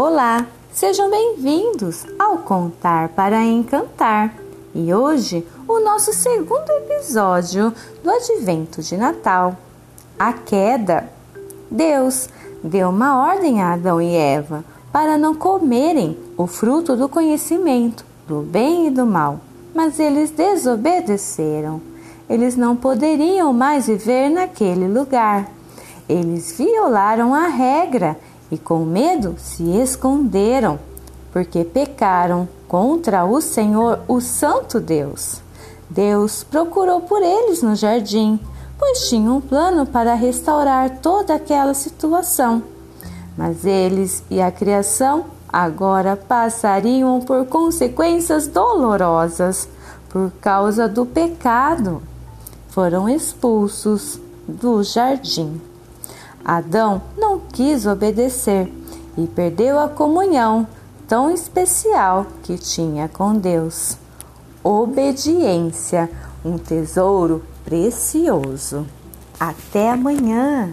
Olá, sejam bem-vindos ao Contar para Encantar. E hoje, o nosso segundo episódio do Advento de Natal, a queda. Deus deu uma ordem a Adão e Eva para não comerem o fruto do conhecimento do bem e do mal, mas eles desobedeceram. Eles não poderiam mais viver naquele lugar. Eles violaram a regra e, com medo, se esconderam, porque pecaram contra o Senhor, o Santo Deus. Deus procurou por eles no jardim, pois tinha um plano para restaurar toda aquela situação. Mas eles e a criação agora passariam por consequências dolorosas por causa do pecado. Foram expulsos do jardim. Adão não quis obedecer e perdeu a comunhão tão especial que tinha com Deus. Obediência, um tesouro precioso. Até amanhã!